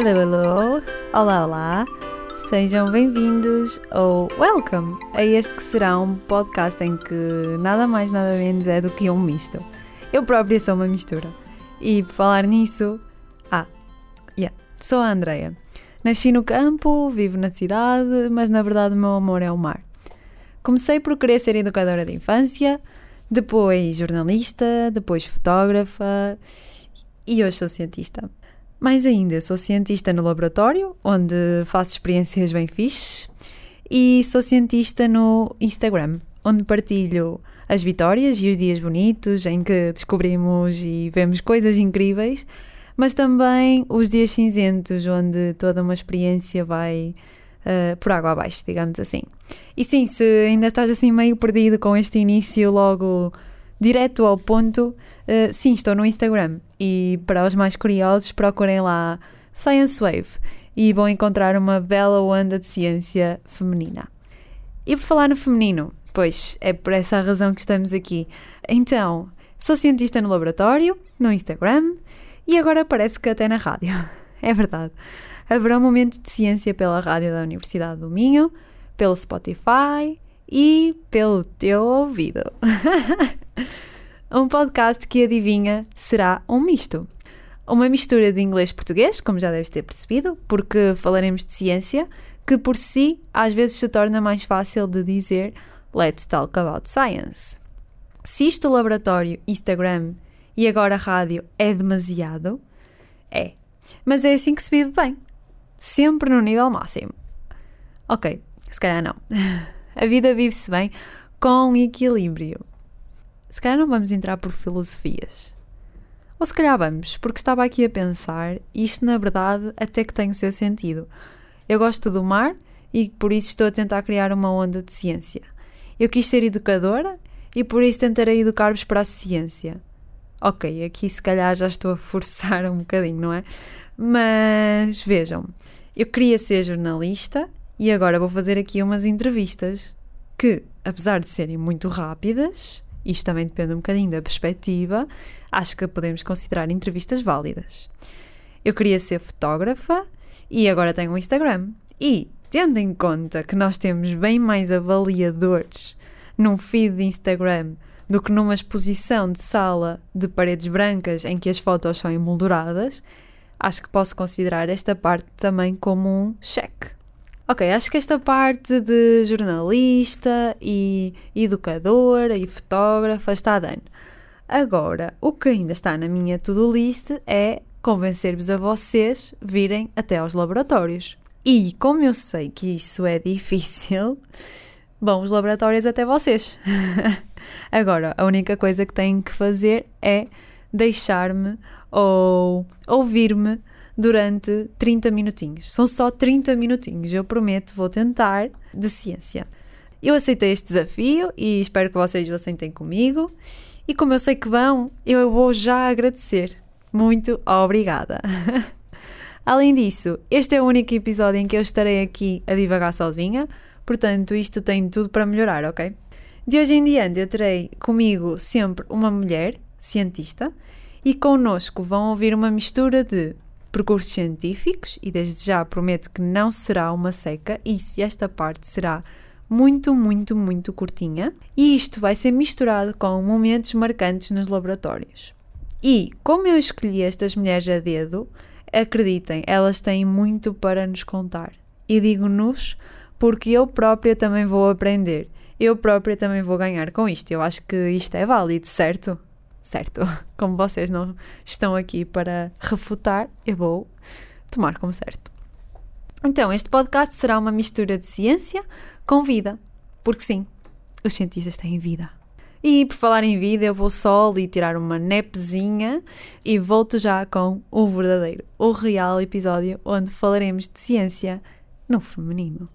Hello, hello! Olá, olá! Sejam bem-vindos ou welcome a este que será um podcast em que nada mais nada menos é do que um misto. Eu própria sou uma mistura. E por falar nisso, ah, yeah, sou a Andreia. Nasci no campo, vivo na cidade, mas na verdade o meu amor é o mar. Comecei por querer ser educadora de infância, depois jornalista, depois fotógrafa e hoje sou cientista. Mais ainda, sou cientista no laboratório, onde faço experiências bem fixes, e sou cientista no Instagram, onde partilho as vitórias e os dias bonitos em que descobrimos e vemos coisas incríveis, mas também os dias cinzentos, onde toda uma experiência vai uh, por água abaixo, digamos assim. E sim, se ainda estás assim meio perdido com este início logo direto ao ponto, uh, sim, estou no Instagram. E para os mais curiosos, procurem lá Science Wave e vão encontrar uma bela onda de ciência feminina. E por falar no feminino, pois é por essa razão que estamos aqui. Então, sou cientista no laboratório, no Instagram e agora parece que até na rádio. É verdade. Haverá um momento de ciência pela rádio da Universidade do Minho, pelo Spotify e pelo teu ouvido. um podcast que adivinha será um misto. Uma mistura de inglês-português, como já deves ter percebido, porque falaremos de ciência, que por si às vezes se torna mais fácil de dizer Let's talk about science. Se isto laboratório, Instagram e agora rádio é demasiado, é. Mas é assim que se vive bem. Sempre no nível máximo. Ok, se calhar não. A vida vive-se bem com equilíbrio. Se calhar não vamos entrar por filosofias. Ou se calhar vamos, porque estava aqui a pensar, e isto na verdade até que tem o seu sentido. Eu gosto do mar e por isso estou a tentar criar uma onda de ciência. Eu quis ser educadora e por isso tentarei educar-vos para a ciência. Ok, aqui se calhar já estou a forçar um bocadinho, não é? Mas vejam, eu queria ser jornalista e agora vou fazer aqui umas entrevistas que, apesar de serem muito rápidas, isto também depende um bocadinho da perspectiva, acho que podemos considerar entrevistas válidas. Eu queria ser fotógrafa e agora tenho um Instagram. E, tendo em conta que nós temos bem mais avaliadores num feed de Instagram do que numa exposição de sala de paredes brancas em que as fotos são emolduradas, acho que posso considerar esta parte também como um cheque. Ok, acho que esta parte de jornalista e educadora e fotógrafa está dando. Agora, o que ainda está na minha to-do list é convencer-vos a vocês virem até aos laboratórios. E como eu sei que isso é difícil, bom, os laboratórios até vocês. Agora, a única coisa que têm que fazer é deixar-me ou ouvir-me durante 30 minutinhos. São só 30 minutinhos, eu prometo, vou tentar, de ciência. Eu aceitei este desafio e espero que vocês o aceitem comigo. E como eu sei que vão, eu vou já agradecer. Muito obrigada! Além disso, este é o único episódio em que eu estarei aqui a divagar sozinha, portanto, isto tem tudo para melhorar, ok? De hoje em diante, eu terei comigo sempre uma mulher, cientista, e connosco vão ouvir uma mistura de percursos científicos e desde já prometo que não será uma seca e se esta parte será muito, muito, muito curtinha e isto vai ser misturado com momentos marcantes nos laboratórios. E como eu escolhi estas mulheres a dedo, acreditem, elas têm muito para nos contar. E digo-nos porque eu própria também vou aprender. Eu própria também vou ganhar com isto. Eu acho que isto é válido, certo? Certo? Como vocês não estão aqui para refutar, eu vou tomar como certo. Então, este podcast será uma mistura de ciência com vida, porque sim, os cientistas têm vida. E por falar em vida, eu vou só ali tirar uma nepzinha e volto já com o verdadeiro, o real episódio onde falaremos de ciência no feminino.